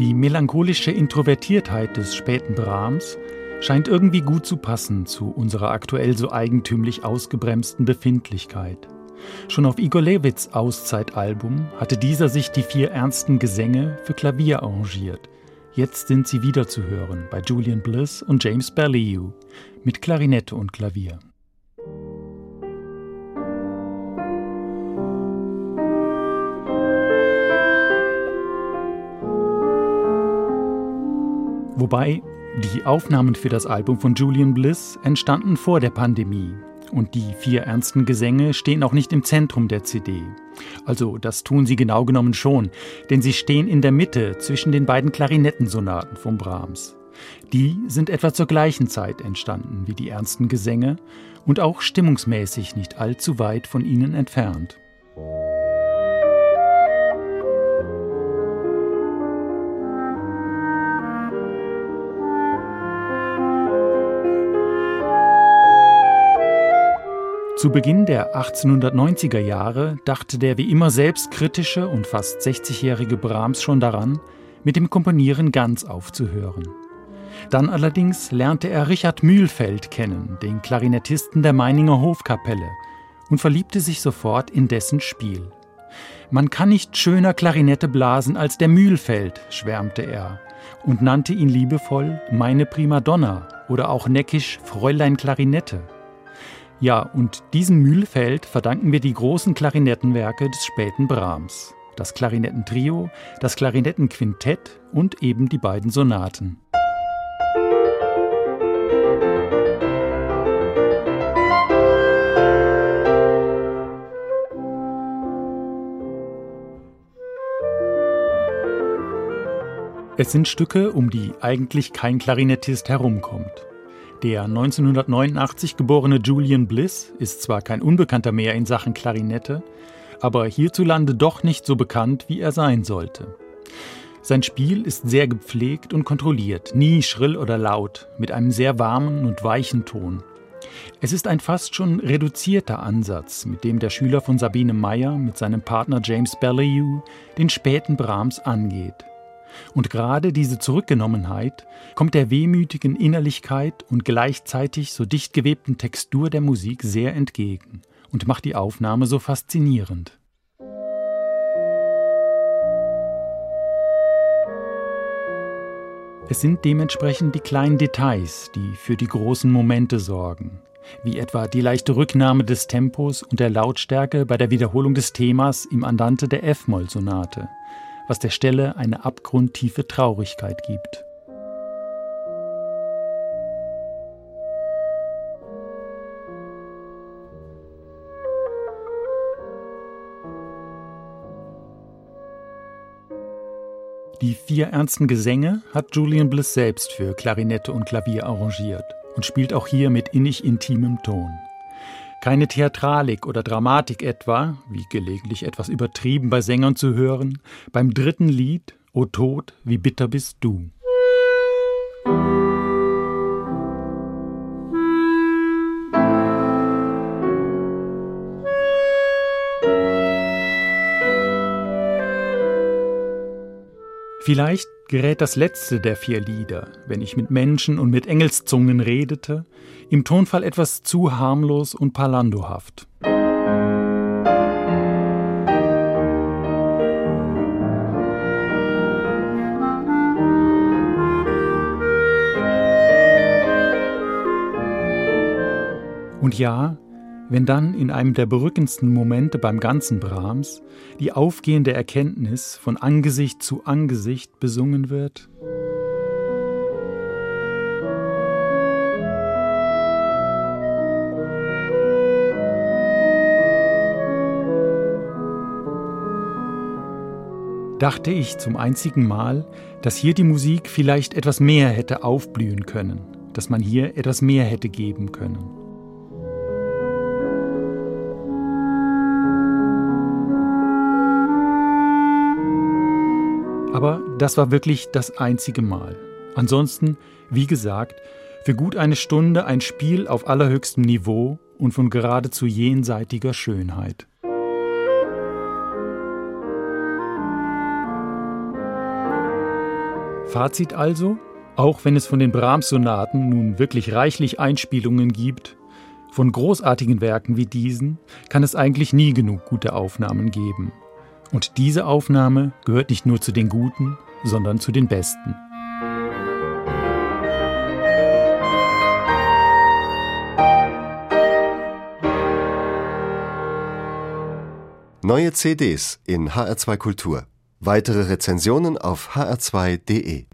Die melancholische Introvertiertheit des späten Brahms scheint irgendwie gut zu passen zu unserer aktuell so eigentümlich ausgebremsten Befindlichkeit. Schon auf Igor Levits Auszeitalbum hatte dieser sich die vier ernsten Gesänge für Klavier arrangiert. Jetzt sind sie wieder zu hören bei Julian Bliss und James Berliou mit Klarinette und Klavier. Wobei die Aufnahmen für das Album von Julian Bliss entstanden vor der Pandemie. Und die vier ernsten Gesänge stehen auch nicht im Zentrum der CD. Also das tun sie genau genommen schon, denn sie stehen in der Mitte zwischen den beiden Klarinettensonaten von Brahms. Die sind etwa zur gleichen Zeit entstanden wie die ernsten Gesänge und auch stimmungsmäßig nicht allzu weit von ihnen entfernt. Zu Beginn der 1890er Jahre dachte der wie immer selbstkritische und fast 60-jährige Brahms schon daran, mit dem Komponieren ganz aufzuhören. Dann allerdings lernte er Richard Mühlfeld kennen, den Klarinettisten der Meininger Hofkapelle, und verliebte sich sofort in dessen Spiel. Man kann nicht schöner Klarinette blasen als der Mühlfeld, schwärmte er und nannte ihn liebevoll meine Primadonna oder auch neckisch Fräulein Klarinette. Ja, und diesem Mühlfeld verdanken wir die großen Klarinettenwerke des späten Brahms. Das Klarinettentrio, das Klarinettenquintett und eben die beiden Sonaten. Es sind Stücke, um die eigentlich kein Klarinettist herumkommt. Der 1989 geborene Julian Bliss ist zwar kein Unbekannter mehr in Sachen Klarinette, aber hierzulande doch nicht so bekannt, wie er sein sollte. Sein Spiel ist sehr gepflegt und kontrolliert, nie schrill oder laut, mit einem sehr warmen und weichen Ton. Es ist ein fast schon reduzierter Ansatz, mit dem der Schüler von Sabine Meyer mit seinem Partner James Berliou den späten Brahms angeht. Und gerade diese Zurückgenommenheit kommt der wehmütigen Innerlichkeit und gleichzeitig so dicht gewebten Textur der Musik sehr entgegen und macht die Aufnahme so faszinierend. Es sind dementsprechend die kleinen Details, die für die großen Momente sorgen, wie etwa die leichte Rücknahme des Tempos und der Lautstärke bei der Wiederholung des Themas im Andante der F-Moll-Sonate was der Stelle eine abgrundtiefe Traurigkeit gibt. Die vier ernsten Gesänge hat Julian Bliss selbst für Klarinette und Klavier arrangiert und spielt auch hier mit innig intimem Ton. Keine Theatralik oder Dramatik etwa, wie gelegentlich etwas übertrieben bei Sängern zu hören, beim dritten Lied O Tod, wie bitter bist du. Vielleicht gerät das letzte der vier Lieder, wenn ich mit Menschen und mit Engelszungen redete, im Tonfall etwas zu harmlos und parlandohaft. Und ja, wenn dann in einem der berückendsten Momente beim ganzen Brahms die aufgehende Erkenntnis von Angesicht zu Angesicht besungen wird. dachte ich zum einzigen Mal, dass hier die Musik vielleicht etwas mehr hätte aufblühen können, dass man hier etwas mehr hätte geben können. Das war wirklich das einzige Mal. Ansonsten, wie gesagt, für gut eine Stunde ein Spiel auf allerhöchstem Niveau und von geradezu jenseitiger Schönheit. Fazit also, auch wenn es von den Brahms-Sonaten nun wirklich reichlich Einspielungen gibt, von großartigen Werken wie diesen kann es eigentlich nie genug gute Aufnahmen geben. Und diese Aufnahme gehört nicht nur zu den guten, sondern zu den Besten. Neue CDs in HR2 Kultur. Weitere Rezensionen auf hr2.de